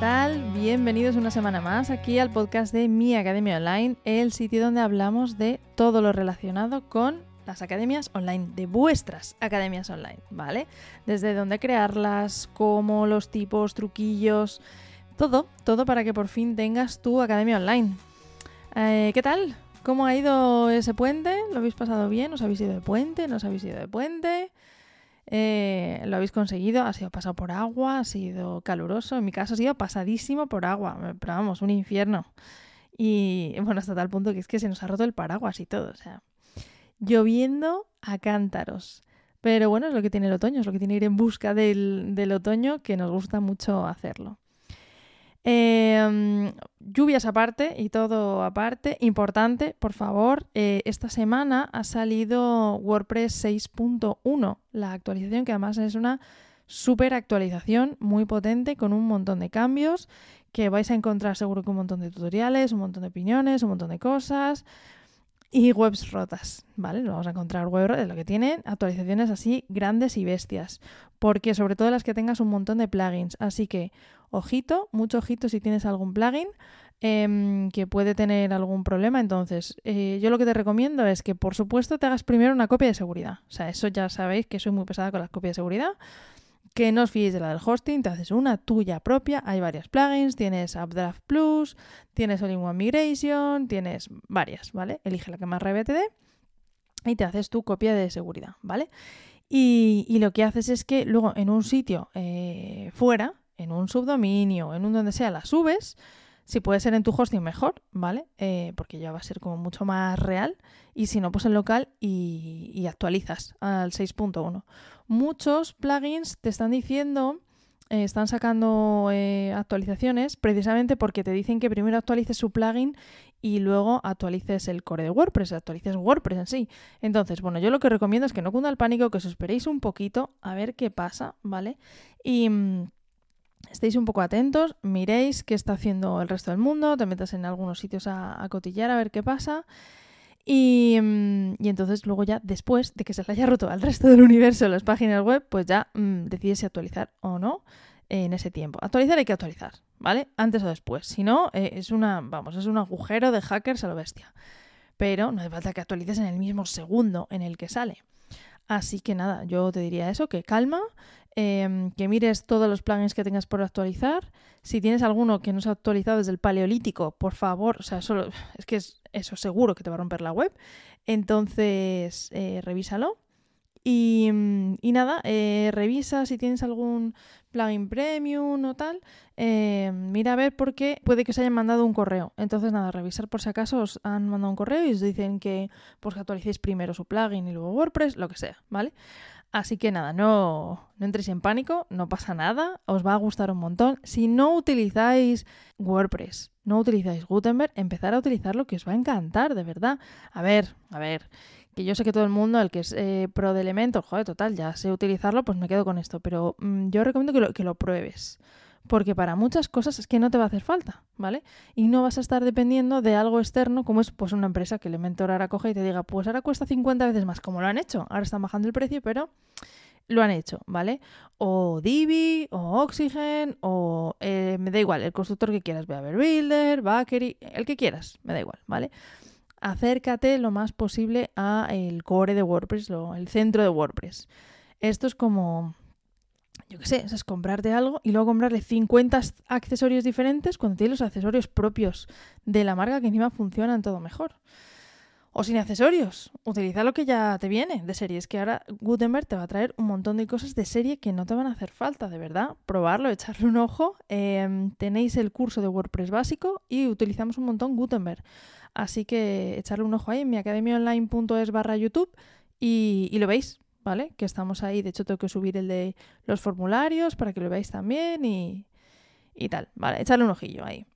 tal? Bienvenidos una semana más aquí al podcast de Mi Academia Online, el sitio donde hablamos de todo lo relacionado con las academias online, de vuestras academias online, ¿vale? Desde dónde crearlas, cómo, los tipos, truquillos, todo, todo para que por fin tengas tu academia online. Eh, ¿Qué tal? ¿Cómo ha ido ese puente? ¿Lo habéis pasado bien? ¿Os habéis ido de puente? ¿No os habéis ido de puente? Eh, lo habéis conseguido, ha sido pasado por agua, ha sido caluroso, en mi caso ha sido pasadísimo por agua, pero vamos, un infierno. Y bueno, hasta tal punto que es que se nos ha roto el paraguas y todo, o sea, lloviendo a cántaros. Pero bueno, es lo que tiene el otoño, es lo que tiene ir en busca del, del otoño, que nos gusta mucho hacerlo. Em, lluvias aparte y todo aparte. Importante, por favor, eh, esta semana ha salido WordPress 6.1, la actualización que además es una super actualización muy potente con un montón de cambios que vais a encontrar seguro que un montón de tutoriales, un montón de opiniones, un montón de cosas y webs rotas, ¿vale? Vamos a encontrar webs de lo que tienen actualizaciones así grandes y bestias, porque sobre todo las que tengas un montón de plugins, así que ojito, mucho ojito si tienes algún plugin em, que puede tener algún problema. Entonces, eh, yo lo que te recomiendo es que, por supuesto, te hagas primero una copia de seguridad. O sea, eso ya sabéis que soy muy pesada con las copias de seguridad. Que no os fiéis de la del hosting, te haces una tuya propia. Hay varias plugins, tienes Updraft Plus, tienes All-in-One Migration, tienes varias, ¿vale? Elige la que más rabia te dé y te haces tu copia de seguridad, ¿vale? Y, lo que haces es que luego en un sitio eh, fuera, en un subdominio, en un donde sea, la subes. Si puede ser en tu hosting, mejor, ¿vale? Eh, porque ya va a ser como mucho más real. Y si no, pues en local y, actualizas al 6.1. Muchos plugins te están diciendo, eh, están sacando eh, actualizaciones precisamente porque te dicen que primero actualices su plugin y luego actualices el core de WordPress, actualices WordPress en sí. Entonces, bueno, yo lo que recomiendo es que no cunda el pánico, que os esperéis un poquito a ver qué pasa, ¿vale? Y mm, estéis un poco atentos, miréis qué está haciendo el resto del mundo, te metas en algunos sitios a, cotillar a ver qué pasa. Mm, y, entonces luego ya después de que se le haya roto al resto del universo las páginas web, pues ya mm, decides si actualizar o no en ese tiempo. Actualizar hay que actualizar, ¿vale? Antes o después. Si no, eh, es una, vamos, es un agujero de hackers a lo bestia. Pero no hace falta que actualices en el mismo segundo en el que sale. Así que nada, yo te diría eso, que calma, Em, que mires todos los plugins que tengas por actualizar. Si tienes alguno que no se ha actualizado desde el paleolítico, por favor, o sea, solo, es que es, eso seguro que te va a romper la web. Entonces, eh, revísalo. Y, nada, eh, revisa si tienes algún plugin premium o tal. Eh, mira a ver por qué puede que os hayan mandado un correo. Entonces, nada, revisar por si acaso os han mandado un correo y os dicen que pues, actualicéis primero su plugin y luego WordPress, lo que sea, ¿vale? Así que nada, no, no entréis en pánico, no pasa nada, os va a gustar un montón. Si no utilizáis WordPress, no utilizáis Gutenberg, empezar a utilizarlo que os va a encantar, de verdad. A ver, a ver, que yo sé que todo el mundo, el que es eh, pro de elementos, joder, total, ya sé utilizarlo, pues me quedo con esto, pero mm, yo recomiendo que lo, que lo pruebes porque para muchas cosas es que no te va a hacer falta, ¿vale? Y no vas a estar dependiendo de algo externo como es pues una empresa que Elementor ahora coge y te diga, pues ahora cuesta 50 veces más, como lo han hecho, ahora están bajando el precio, pero lo han hecho, ¿vale? O Divi, o Oxygen, o eh, me da igual, el constructor que quieras, Beaver Builder, Bakery, el que quieras, me da igual, ¿vale? Acércate lo más posible a el core de WordPress, el centro de WordPress. Esto es como yo qué sé, es comprarte algo y luego comprarle 50 accesorios diferentes cuando tienes los accesorios propios de la marca que encima funcionan todo mejor. O sin accesorios, utiliza lo que ya te viene de serie. Es que ahora Gutenberg te va a traer un montón de cosas de serie que no te van a hacer falta, de verdad. Probarlo, echarle un ojo. Em, tenéis el curso de WordPress básico y utilizamos un montón Gutenberg. Así que echarle un ojo ahí en mi academiaonline.es barra YouTube y, y lo veis. ¿vale? Que estamos ahí, de hecho tengo que subir el de los formularios para que lo veáis también y, tal, ¿vale? Echarle un ojillo ahí.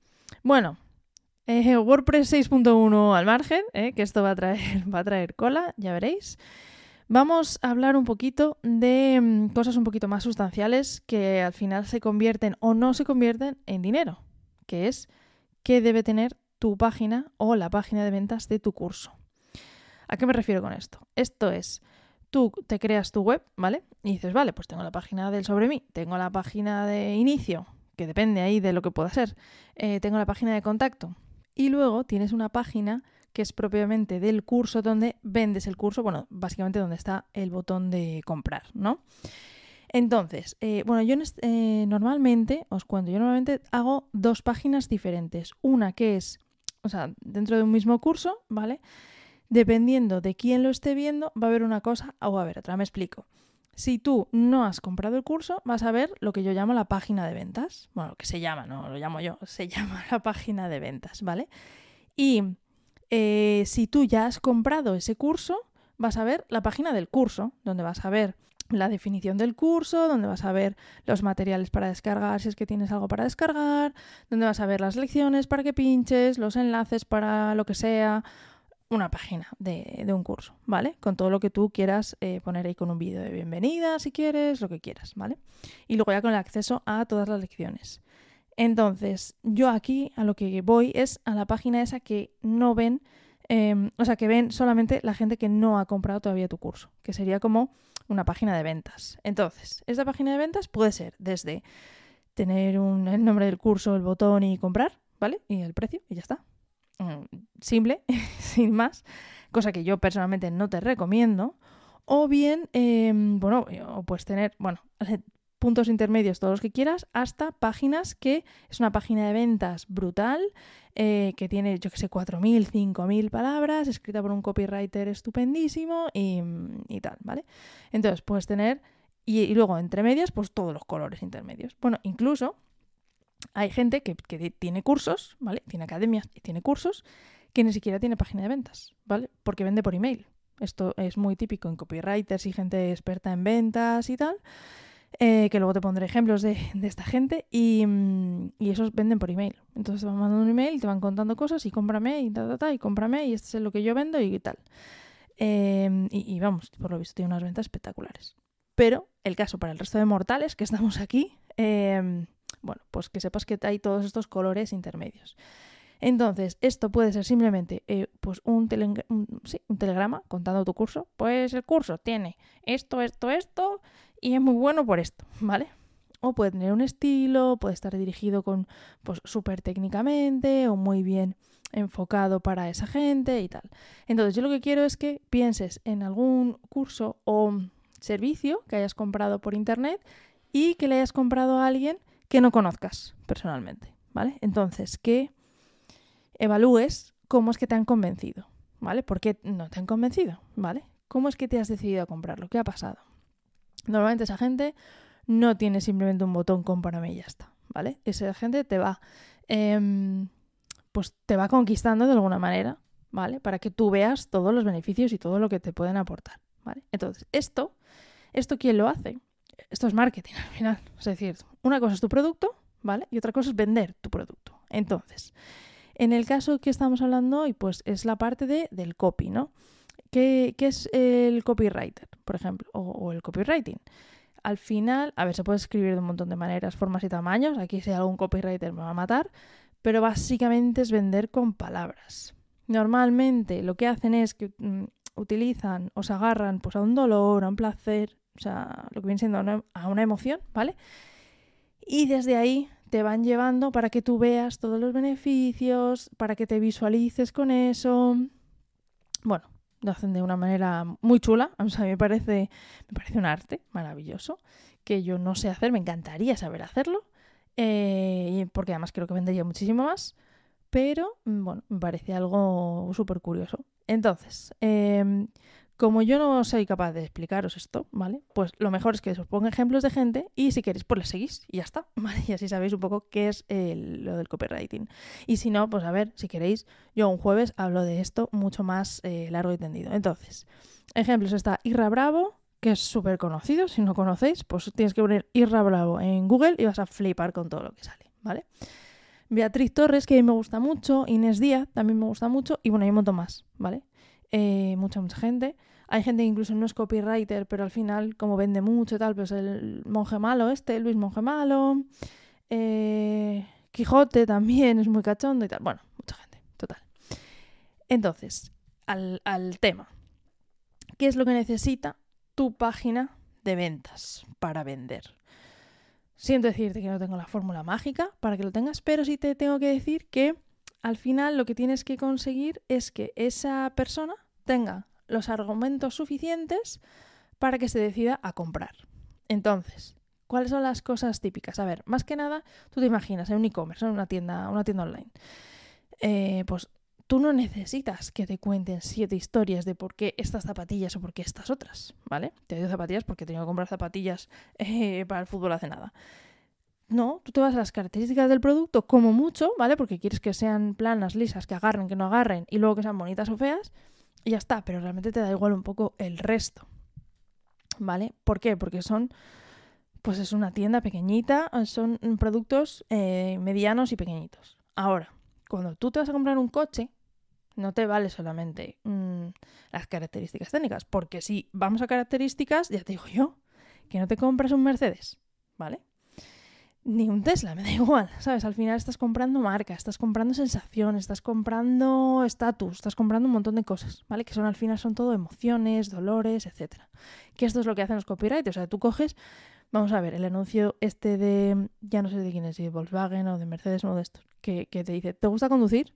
Bueno, eh, WordPress 6.1 al margen, ¿eh? que esto va a, traer, va a traer cola, ya veréis. Vamos a hablar un poquito de mm, cosas un poquito más sustanciales que al final se convierten o no se convierten en dinero, que es qué debe tener tu página o la página de ventas de tu curso. ¿A qué me refiero con esto? Esto es, tú te creas tu web, ¿vale? Y dices, vale, pues tengo la página del sobre mí, tengo la página de inicio, porque depende ahí de lo que pueda ser. Eh, tengo la página de contacto y luego tienes una página que es propiamente del curso donde vendes el curso, bueno, básicamente donde está el botón de comprar, ¿no? Entonces, eh, bueno, yo eh, normalmente, os cuento, yo normalmente hago dos páginas diferentes. Una que es, o sea, dentro de un mismo curso, ¿vale? Dependiendo de quién lo esté viendo, va a haber una cosa o va a haber otra. Me explico. Si tú no has comprado el curso, vas a ver lo que yo llamo la página de ventas. Bueno, que se llama, no lo llamo yo, se llama la página de ventas, ¿vale? Y eh, si tú ya has comprado ese curso, vas a ver la página del curso, donde vas a ver la definición del curso, donde vas a ver los materiales para descargar si es que tienes algo para descargar, donde vas a ver las lecciones para que pinches, los enlaces para lo que sea, una página de, un curso, ¿vale? Con todo lo que tú quieras eh, poner ahí con un vídeo de bienvenida, si quieres, lo que quieras, ¿vale? Y luego ya con el acceso a todas las lecciones. Entonces, yo aquí a lo que voy es a la página esa que no ven, em, o sea, que ven solamente la gente que no ha comprado todavía tu curso, que sería como una página de ventas. Entonces, esta página de ventas puede ser desde tener un, el nombre del curso, el botón y comprar, ¿vale? Y el precio y ya está. Mm, simple, sin más, cosa que yo personalmente no te recomiendo. O bien, em, bueno, o puedes tener, bueno, puntos intermedios, todos los que quieras, hasta páginas que es una página de ventas brutal, eh, que tiene, yo que sé, 4.000, 5.000 palabras, escrita por un copywriter estupendísimo y, tal, ¿vale? Entonces, puedes tener, y, y, luego entre medias, pues todos los colores intermedios. Bueno, incluso hay gente que, tiene cursos, ¿vale? Tiene academias y tiene cursos que ni siquiera tiene página de ventas, ¿vale? Porque vende por email. Esto es muy típico en copywriters y gente experta en ventas y tal. Eh, que luego te pondré ejemplos de, esta gente y, y, esos venden por email. Entonces te van mandando un email, te van contando cosas y cómprame y ta, ta, ta, y cómprame y esto es lo que yo vendo y tal. Em, y, y, vamos, por lo visto tiene unas ventas espectaculares. Pero el caso para el resto de mortales que estamos aquí, eh, bueno, pues que sepas que hay todos estos colores intermedios. Entonces, esto puede ser simplemente eh, pues un, un, telegrama contando tu curso. Pues el curso tiene esto, esto, esto y es muy bueno por esto, ¿vale? O puede tener un estilo, puede estar dirigido con pues súper técnicamente o muy bien enfocado para esa gente y tal. Entonces, yo lo que quiero es que pienses en algún curso o servicio que hayas comprado por internet y que le hayas comprado a alguien que no conozcas personalmente, ¿vale? Entonces, que evalúes cómo es que te han convencido, ¿vale? ¿Por qué no te han convencido, ¿vale? ¿Cómo es que te has decidido a comprarlo? ¿Qué ha pasado? Normalmente esa gente no tiene simplemente un botón cómprame y ya está, ¿vale? Esa gente te va, em, pues te va conquistando de alguna manera, ¿vale? Para que tú veas todos los beneficios y todo lo que te pueden aportar, ¿vale? Entonces, esto, ¿esto quién lo hace? esto es marketing al final. Es decir, una cosa es tu producto, ¿vale? Y otra cosa es vender tu producto. Entonces, en el caso que estamos hablando hoy, pues es la parte de, del copy, ¿no? ¿Qué, es el copywriter, por ejemplo? O, el copywriting. Al final, a ver, se puede escribir de un montón de maneras, formas y tamaños. Aquí si algún copywriter me va a matar. Pero básicamente es vender con palabras. Normalmente lo que hacen es que mm, utilizan o se agarran pues, a un dolor, a un placer, o sea, lo que viene siendo a una emoción, ¿vale? Y desde ahí te van llevando para que tú veas todos los beneficios, para que te visualices con eso. Bueno, lo hacen de una manera muy chula. A mí me parece, me parece un arte maravilloso que yo no sé hacer, me encantaría saber hacerlo, eh, porque además creo que vendería muchísimo más. Pero bueno, me parece algo súper curioso. Entonces, eh, como yo no soy capaz de explicaros esto, ¿vale? Pues lo mejor es que os ponga ejemplos de gente y si queréis, pues le seguís y ya está, ¿vale? Y así sabéis un poco qué es lo del copywriting. Y si no, pues a ver, si queréis, yo un jueves hablo de esto mucho más eh, largo y tendido. Entonces, ejemplos está Irra Bravo, que es súper conocido, si no conocéis, pues tienes que poner Irra Bravo en Google y vas a flipar con todo lo que sale, ¿vale? Beatriz Torres, que a mí me gusta mucho, Inés Díaz también me gusta mucho, y bueno, hay un montón más, ¿vale? Eh, mucha, mucha gente. Hay gente que incluso no es copywriter, pero al final, como vende mucho y tal, pues el monje malo este, Luis Monje Malo, eh, Quijote también es muy cachondo y tal. Bueno, mucha gente, total. Entonces, al, al tema. ¿Qué es lo que necesita tu página de ventas para vender? Siento decirte que no tengo la fórmula mágica para que lo tengas, pero sí te tengo que decir que al final lo que tienes que conseguir es que esa persona tenga los argumentos suficientes para que se decida a comprar. Entonces, ¿cuáles son las cosas típicas? A ver, más que nada, tú te imaginas en un e-commerce, en una tienda, una tienda online. Eh, pues tú no necesitas que te cuenten siete historias de por qué estas zapatillas o por qué estas otras, ¿vale? Te digo zapatillas porque he tenido que comprar zapatillas eh, para el fútbol hace nada. No, tú te vas a las características del producto como mucho, ¿vale? Porque quieres que sean planas, lisas, que agarren, que no agarren y luego que sean bonitas o feas y ya está, pero realmente te da igual un poco el resto, ¿vale? ¿Por qué? Porque son, pues es una tienda pequeñita, son productos eh, medianos y pequeñitos. Ahora, cuando tú te vas a comprar un coche, no te vale solamente mm, las características técnicas, porque si vamos a características, ya te digo yo, que no te compras un Mercedes, ¿vale? Ni un Tesla, me da igual, ¿sabes? Al final estás comprando marca, estás comprando sensación, estás comprando estatus, estás comprando un montón de cosas, ¿vale? Que son al final son todo emociones, dolores, etcétera. Que esto es lo que hacen los copyright, o sea, tú coges, vamos a ver, el anuncio este de, ya no sé de quién es, de Volkswagen o de Mercedes, uno de estos, que, que te dice, ¿te gusta conducir?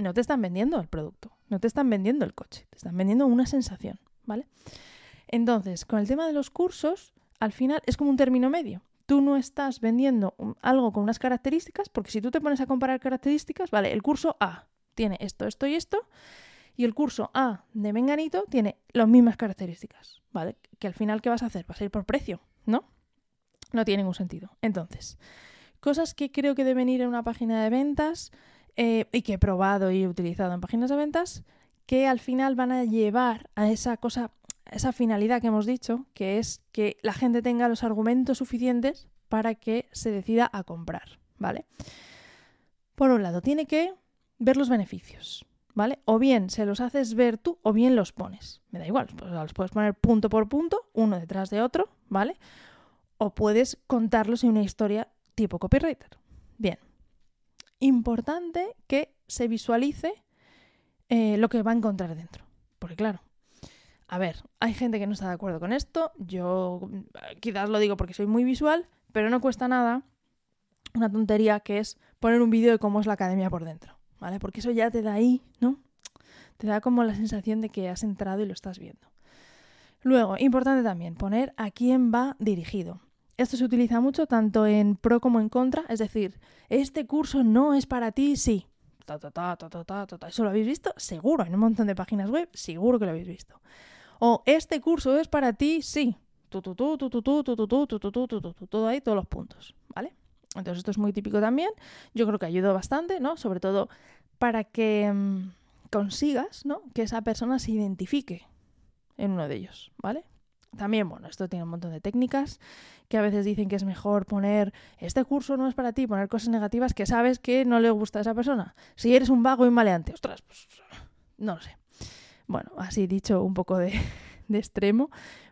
no te están vendiendo el producto, no te están vendiendo el coche, te están vendiendo una sensación, ¿vale? Entonces, con el tema de los cursos, al final es como un término medio. Tú no estás vendiendo algo con unas características, porque si tú te pones a comparar características, vale, el curso A tiene esto, esto y esto, y el curso A de Menganito tiene las mismas características, ¿vale? Que al final, ¿qué vas a hacer? Vas a ir por precio, ¿no? No tiene ningún sentido. Entonces, cosas que creo que deben ir en una página de ventas eh, y que he probado y utilizado en páginas de ventas, que al final van a llevar a esa cosa, esa finalidad que hemos dicho, que es que la gente tenga los argumentos suficientes para que se decida a comprar, ¿vale? Por un lado, tiene que ver los beneficios, ¿vale? O bien se los haces ver tú o bien los pones. Me da igual, pues los puedes poner punto por punto, uno detrás de otro, ¿vale? O puedes contarlos en una historia tipo copywriter. Bien, importante que se visualice eh, lo que va a encontrar dentro. Porque claro, a ver, hay gente que no está de acuerdo con esto, yo quizás lo digo porque soy muy visual, pero no cuesta nada una tontería que es poner un vídeo de cómo es la academia por dentro, ¿vale? Porque eso ya te da ahí, ¿no? Te da como la sensación de que has entrado y lo estás viendo. Luego, importante también, poner a quién va dirigido. Esto se utiliza mucho tanto en pro como en contra, es decir, este curso no es para ti, sí. ¿Eso lo habéis visto? Seguro, en un montón de páginas web, seguro que lo habéis visto. O este curso es para ti, sí. Todo ahí, todos los puntos, ¿vale? Entonces esto es muy típico también. Yo creo que ayuda bastante, ¿no? Sobre todo para que consigas, ¿no? Que esa persona se identifique en uno de ellos, ¿vale? También, bueno, esto tiene un montón de técnicas que a veces dicen que es mejor poner este curso no es para ti, poner cosas negativas que sabes que no le gusta a esa persona. Si eres un vago y maleante, ostras, pues no lo sé. Bueno, así dicho un poco de, extremo,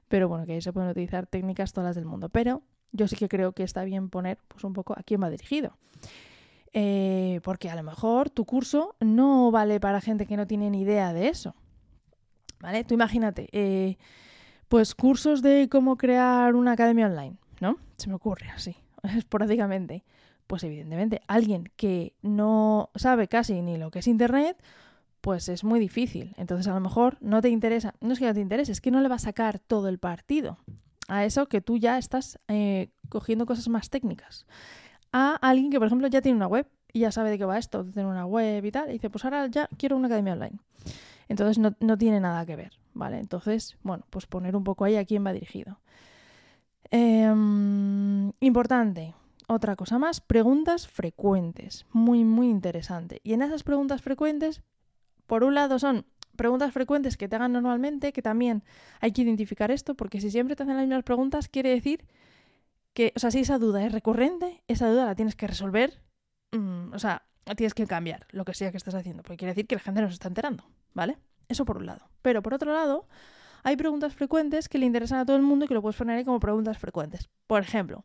pero bueno, que ahí se pueden utilizar técnicas todas las del mundo. Pero yo sí que creo que está bien poner pues un poco a quién va dirigido. Eh, porque a lo mejor tu curso no vale para gente que no tiene ni idea de eso. ¿Vale? Tú imagínate, eh, pues cursos de cómo crear una academia online, ¿no? Se me ocurre así, esporádicamente. Pues evidentemente, alguien que no sabe casi ni lo que es Internet, pues es muy difícil. Entonces a lo mejor no te interesa, no es que no te interese, es que no le va a sacar todo el partido a eso que tú ya estás eh, cogiendo cosas más técnicas. A alguien que, por ejemplo, ya tiene una web y ya sabe de qué va esto, tener una web y tal, y dice, pues ahora ya quiero una academia online. Entonces no, no tiene nada que ver. ¿vale? Entonces, bueno, pues poner un poco ahí a quién va dirigido. Em, importante, otra cosa más, preguntas frecuentes, muy, muy interesante. Y en esas preguntas frecuentes, por un lado son preguntas frecuentes que te hagan normalmente, que también hay que identificar esto, porque si siempre te hacen las mismas preguntas, quiere decir que, o sea, si esa duda es recurrente, esa duda la tienes que resolver, mm, o sea, tienes que cambiar lo que sea que estás haciendo, porque quiere decir que la gente no se está enterando, ¿vale? Eso por un lado. Pero por otro lado, hay preguntas frecuentes que le interesan a todo el mundo y que lo puedes poner ahí como preguntas frecuentes. Por ejemplo,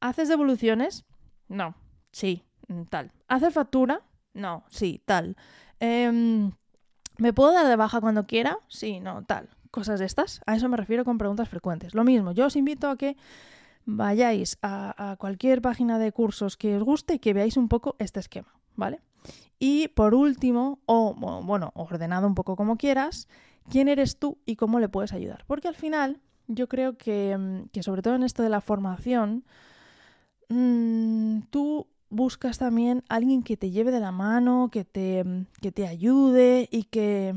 ¿haces devoluciones? No. Sí, mm, tal. ¿Haces factura? No. Sí, tal. Em, ¿Me puedo dar de baja cuando quiera? Sí, no, tal. Cosas de estas. A eso me refiero con preguntas frecuentes. Lo mismo, yo os invito a que vayáis a, cualquier página de cursos que os guste y que veáis un poco este esquema, ¿vale? Y por último, o bueno, ordenado un poco como quieras, quién eres tú y cómo le puedes ayudar. Porque al final, yo creo que, mm, sobre todo en esto de la formación, mm, tú buscas también alguien que te lleve de la mano, que te, que te ayude y que.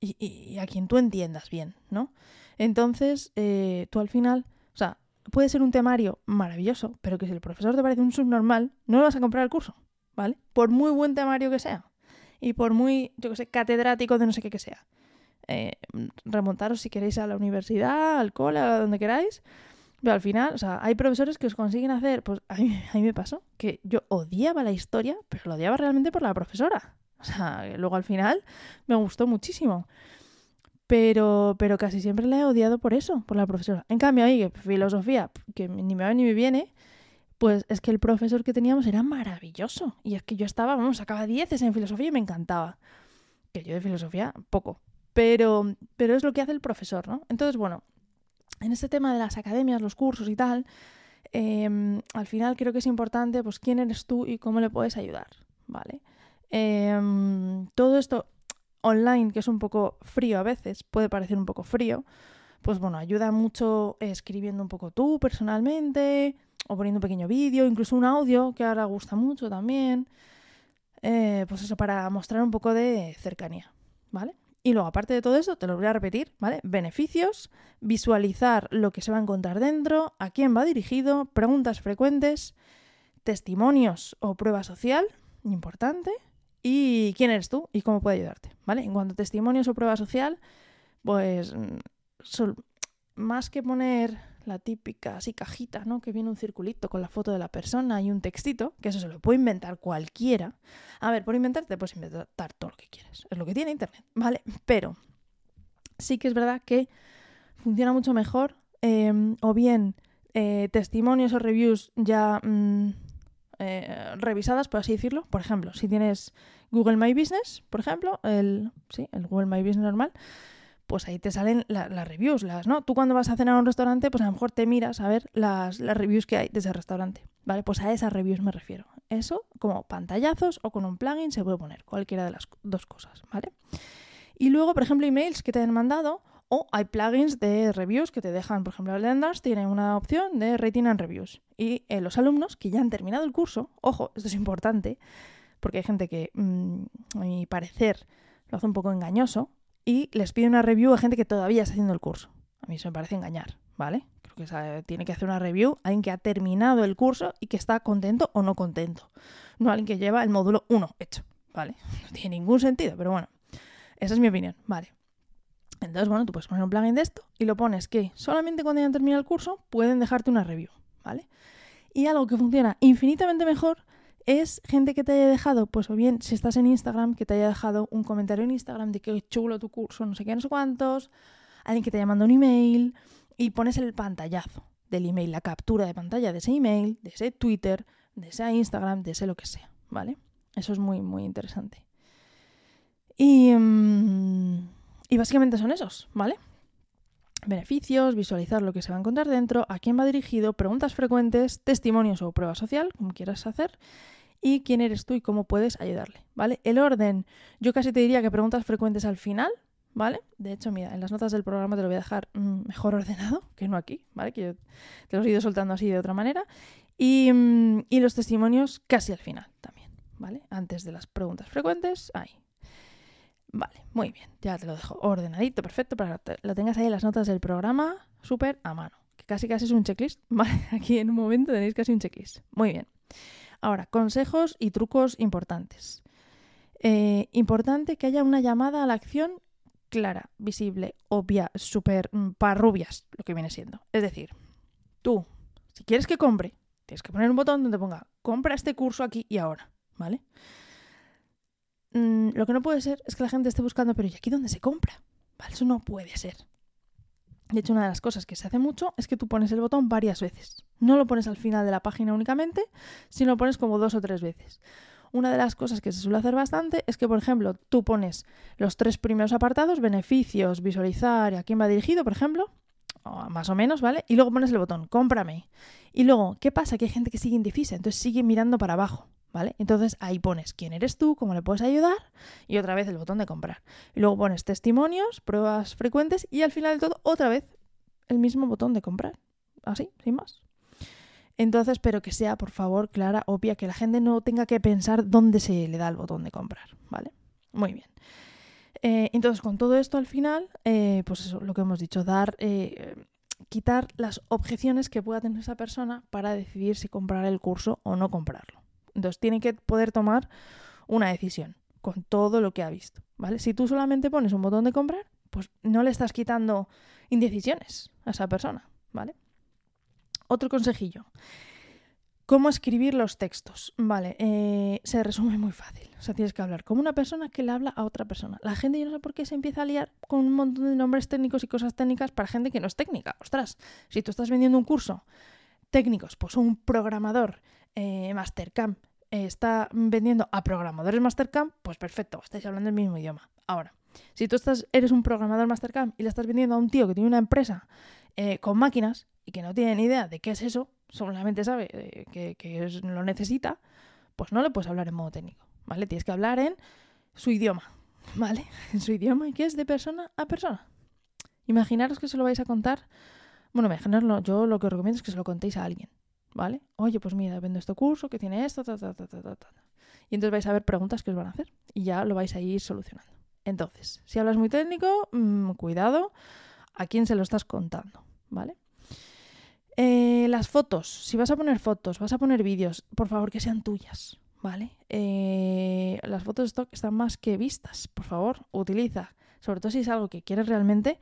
Y, a quien tú entiendas bien, ¿no? Entonces, eh, tú al final, o sea, puede ser un temario maravilloso, pero que si el profesor te parece un subnormal, no le vas a comprar el curso, ¿vale? Por muy buen temario que sea. Y por muy, yo que sé, catedrático de no sé qué que sea. Eh, remontaros si queréis a la universidad, al cole, a donde queráis. Pero al final, o sea, hay profesores que os consiguen hacer, pues a mí, a mí me pasó, que yo odiaba la historia, pero lo odiaba realmente por la profesora. O sea, luego al final me gustó muchísimo. Pero, pero casi siempre la he odiado por eso, por la profesora. En cambio, ahí, filosofía, que ni me va ni me viene, pues es que el profesor que teníamos era maravilloso. Y es que yo estaba, vamos, sacaba dieces en filosofía y me encantaba. Que yo de filosofía, poco. Pero, pero es lo que hace el profesor, ¿no? Entonces, bueno, en este tema de las academias, los cursos y tal, em, al final creo que es importante, pues, quién eres tú y cómo le puedes ayudar, ¿vale? Em, todo esto online, que es un poco frío a veces, puede parecer un poco frío, pues bueno, ayuda mucho escribiendo un poco tú personalmente, o poniendo un pequeño vídeo, incluso un audio, que ahora gusta mucho también. Eh, pues eso, para mostrar un poco de cercanía, ¿vale? Y luego, aparte de todo eso, te lo voy a repetir, ¿vale? Beneficios, visualizar lo que se va a encontrar dentro, a quién va dirigido, preguntas frecuentes, testimonios o prueba social, importante, y quién eres tú y cómo puede ayudarte, ¿vale? En cuanto a testimonios o prueba social, pues mm, más que poner la típica así cajita, ¿no? Que viene un circulito con la foto de la persona y un textito, que eso se lo puede inventar cualquiera. A ver, por inventarte puedes inventar todo lo que quieres. Es lo que tiene Internet, ¿vale? Pero sí que es verdad que funciona mucho mejor em, o bien eh, testimonios o reviews ya mm, eh, revisadas, por así decirlo. Por ejemplo, si tienes Google My Business, por ejemplo, el, sí, el Google My Business normal, pues ahí te salen las reviews, las, ¿no? Tú cuando vas a cenar a un restaurante, pues a lo mejor te miras a ver las, las reviews que hay de ese restaurante, ¿vale? Pues a esas reviews me refiero. Eso, como pantallazos o con un plugin, se puede poner cualquiera de las dos cosas, ¿vale? Y luego, por ejemplo, emails que te han mandado o hay plugins de reviews que te dejan, por ejemplo, Lenders tiene una opción de rating and reviews. Y eh, los alumnos que ya han terminado el curso, ojo, esto es importante, porque hay gente que, mm, a mi parecer, lo hace un poco engañoso, y les pide una review a gente que todavía está haciendo el curso. A mí eso me parece engañar, ¿vale? Creo que tiene que hacer una review a alguien que ha terminado el curso y que está contento o no contento. No alguien que lleva el módulo 1 hecho, ¿vale? No tiene ningún sentido, pero bueno, esa es mi opinión, ¿vale? Entonces, bueno, tú puedes poner un plugin de esto y lo pones que solamente cuando hayan terminado el curso pueden dejarte una review, ¿vale? Y algo que funciona infinitamente mejor es gente que te haya dejado, pues o bien si estás en Instagram, que te haya dejado un comentario en Instagram de que chulo tu curso, no sé qué, no sé cuántos, alguien que te haya mandado un email y pones el pantallazo del email, la captura de pantalla de ese email, de ese Twitter, de ese Instagram, de ese lo que sea, ¿vale? Eso es muy, muy interesante. Y, mm, y básicamente son esos, ¿vale? Beneficios, visualizar lo que se va a encontrar dentro, a quién va dirigido, preguntas frecuentes, testimonios o prueba social, como quieras hacer, y quién eres tú y cómo puedes ayudarle, ¿vale? El orden, yo casi te diría que preguntas frecuentes al final, ¿vale? De hecho, mira, en las notas del programa te lo voy a dejar mm, mejor ordenado que no aquí, ¿vale? Que yo te los he ido soltando así de otra manera. Y, mm, y los testimonios casi al final también, ¿vale? Antes de las preguntas frecuentes, ahí. Vale, muy bien, ya te lo dejo ordenadito, perfecto, para que lo tengas ahí en las notas del programa, súper a mano. Que casi casi es un checklist, ¿vale? Aquí en un momento tenéis casi un checklist. Muy bien. Ahora, consejos y trucos importantes. Eh, importante que haya una llamada a la acción clara, visible, obvia, súper mm, parrubias, lo que viene siendo. Es decir, tú, si quieres que compre, tienes que poner un botón donde ponga compra este curso aquí y ahora, ¿vale? Mm, lo que no puede ser es que la gente esté buscando, pero ¿y aquí dónde se compra? Eso no puede ser. De hecho, una de las cosas que se hace mucho es que tú pones el botón varias veces. No lo pones al final de la página únicamente, sino lo pones como dos o tres veces. Una de las cosas que se suele hacer bastante es que, por ejemplo, tú pones los tres primeros apartados, beneficios, visualizar y a quién va dirigido, por ejemplo, más o menos, ¿vale? Y luego pones el botón, cómprame. Y luego, ¿qué pasa? Que hay gente que sigue indecisa, entonces sigue mirando para abajo, ¿vale? Entonces ahí pones quién eres tú, cómo le puedes ayudar y otra vez el botón de comprar. Y luego pones testimonios, pruebas frecuentes y al final de todo otra vez el mismo botón de comprar. Así, sin más. Entonces, pero que sea, por favor, clara, obvia, que la gente no tenga que pensar dónde se le da el botón de comprar, ¿vale? Muy bien. Eh, entonces, con todo esto al final, eh, pues eso, lo que hemos dicho, dar, eh, quitar las objeciones que pueda tener esa persona para decidir si comprar el curso o no comprarlo. Entonces, tiene que poder tomar una decisión con todo lo que ha visto, ¿vale? Si tú solamente pones un botón de comprar, pues no le estás quitando indecisiones a esa persona, ¿vale? Otro consejillo. ¿Cómo escribir los textos? Vale, eh, se resume muy fácil. O sea, tienes que hablar como una persona que le habla a otra persona. La gente, yo no sé por qué se empieza a liar con un montón de nombres técnicos y cosas técnicas para gente que no es técnica. Ostras, si tú estás vendiendo un curso técnicos, pues un programador eh, Mastercamp eh, está vendiendo a programadores Mastercamp, pues perfecto, estáis hablando el mismo idioma. Ahora, si tú estás, eres un programador Mastercamp y le estás vendiendo a un tío que tiene una empresa eh, con máquinas y que no tiene ni idea de qué es eso, solamente sabe eh, que, lo necesita, pues no le puedes hablar en modo técnico, ¿vale? Tienes que hablar en su idioma, ¿vale? En su idioma y que es de persona a persona. Imaginaros que se lo vais a contar. Bueno, imaginarlo, yo lo que os recomiendo es que se lo contéis a alguien, ¿vale? Oye, pues mira, vendo este curso que tiene esto, ta, ta, ta, ta, ta. Y entonces vais a ver preguntas que os van a hacer y ya lo vais a ir solucionando. Entonces, si hablas muy técnico, mm, cuidado a quién se lo estás contando, ¿vale? Eh, las fotos, si vas a poner fotos, vas a poner vídeos, por favor que sean tuyas, ¿vale? Eh, las fotos de stock están más que vistas, por favor, utiliza, sobre todo si es algo que quieres realmente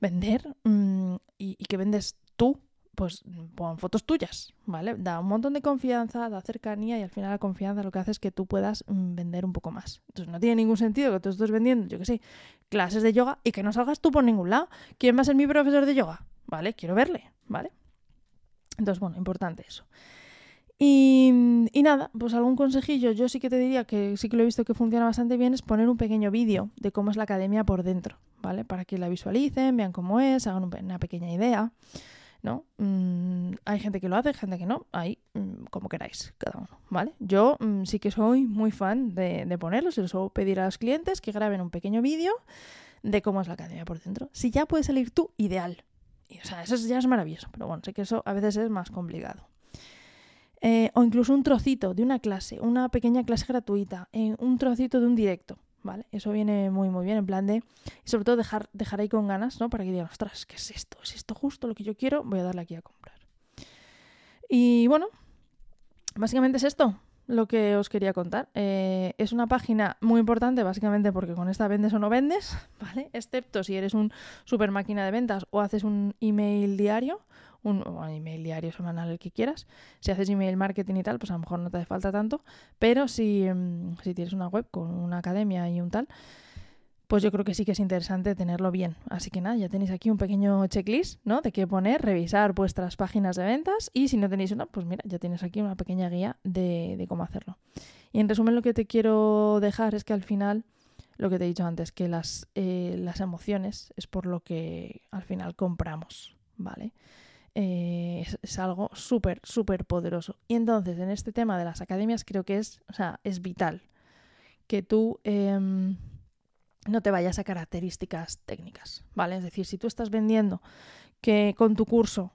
vender mm, y que vendes tú pues pon fotos tuyas, ¿vale? Da un montón de confianza, da cercanía y al final la confianza lo que hace es que tú puedas mm, vender un poco más. Entonces no tiene ningún sentido que tú estés vendiendo, yo qué sé, clases de yoga y que no salgas tú por ningún lado. ¿Quién va a ser mi profesor de yoga? ¿Vale? Quiero verle, ¿vale? Entonces, bueno, importante eso. Y, y, nada, pues algún consejillo, yo sí que te diría que sí que lo he visto que funciona bastante bien, es poner un pequeño vídeo de cómo es la academia por dentro, ¿vale? Para que la visualicen, vean cómo es, hagan una pequeña idea. ¿No? Mm, hay gente que lo hace, gente que no, ahí mm, como queráis, cada uno, ¿vale? Yo mm, sí que soy muy fan de, de ponerlo, se lo suelo pedir a los clientes que graben un pequeño vídeo de cómo es la academia por dentro. Si ya puedes salir tú, ideal. Y, o sea, eso ya es maravilloso, pero bueno, sé que eso a veces es más complicado. Eh, o incluso un trocito de una clase, una pequeña clase gratuita, eh, un trocito de un directo. ¿Vale? Eso viene muy, muy bien, en plan de... Y sobre todo dejar, dejar ahí con ganas, ¿no? Para que digan, ostras, ¿qué es esto? ¿Es esto justo lo que yo quiero? Voy a darle aquí a comprar. Y bueno, básicamente es esto lo que os quería contar. Eh, es una página muy importante, básicamente porque con esta vendes o no vendes, ¿vale? Excepto si eres un super máquina de ventas o haces un email diario un, email diario, semanal, el que quieras. Si haces email marketing y tal, pues a lo mejor no te hace falta tanto. Pero si, mm, si tienes una web con una academia y un tal, pues yo creo que sí que es interesante tenerlo bien. Así que nada, ya tenéis aquí un pequeño checklist, ¿no? De qué poner, revisar vuestras páginas de ventas y si no tenéis una, pues mira, ya tienes aquí una pequeña guía de, de cómo hacerlo. Y en resumen lo que te quiero dejar es que al final, lo que te he dicho antes, que las, eh, las emociones es por lo que al final compramos, ¿vale? Eh, es, algo súper, súper poderoso. Y entonces, en este tema de las academias, creo que es, o sea, es vital que tú em, no te vayas a características técnicas, ¿vale? Es decir, si tú estás vendiendo que con tu curso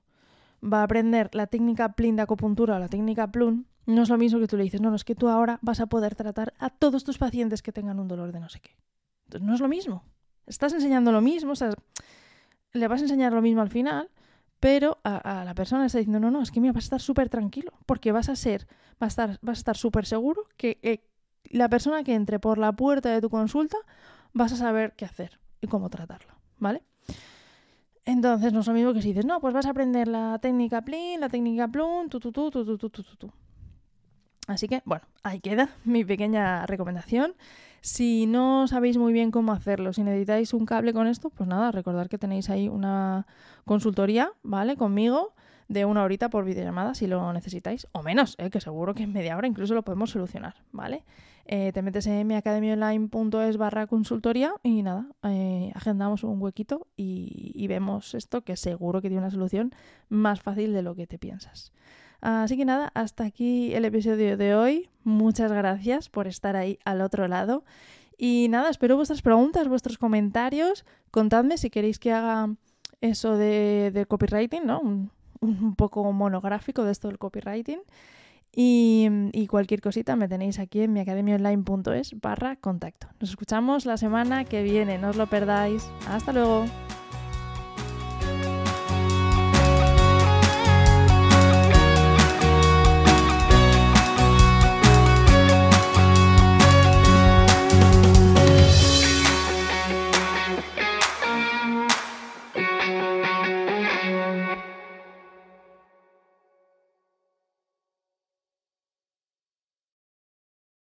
va a aprender la técnica Plin de acupuntura o la técnica Plum, no es lo mismo que tú le dices, no, no, es que tú ahora vas a poder tratar a todos tus pacientes que tengan un dolor de no sé qué. Entonces, no es lo mismo. Estás enseñando lo mismo, o sea, le vas a enseñar lo mismo al final, pero a, la persona está diciendo, no, no, es que mira, vas a estar súper tranquilo, porque vas a ser, vas a estar, vas a estar súper seguro que la persona que entre por la puerta de tu consulta vas a saber qué hacer y cómo tratarla, ¿vale? Entonces no es lo mismo que si dices, no, pues vas a aprender la técnica Plin, la técnica Plum, tu, tu, tu, tu, tu, tu, tu, tu. Así que, bueno, ahí queda mi pequeña recomendación. Si no sabéis muy bien cómo hacerlo, si necesitáis un cable con esto, pues nada, recordad que tenéis ahí una consultoría, ¿vale? Conmigo de una horita por videollamada si lo necesitáis, o menos, ¿eh? que seguro que en media hora incluso lo podemos solucionar, ¿vale? eh, te metes en miacademiaonline.es barra consultoría y nada, eh, agendamos un huequito y, y vemos esto que seguro que tiene una solución más fácil de lo que te piensas. Así que nada, hasta aquí el episodio de hoy. Muchas gracias por estar ahí al otro lado. Y nada, espero vuestras preguntas, vuestros comentarios. Contadme si queréis que haga eso de, copywriting, ¿no? Un, un, poco monográfico de esto del copywriting. Y, y, cualquier cosita me tenéis aquí en miacademiaonline.es barra contacto. Nos escuchamos la semana que viene, no os lo perdáis. Hasta luego.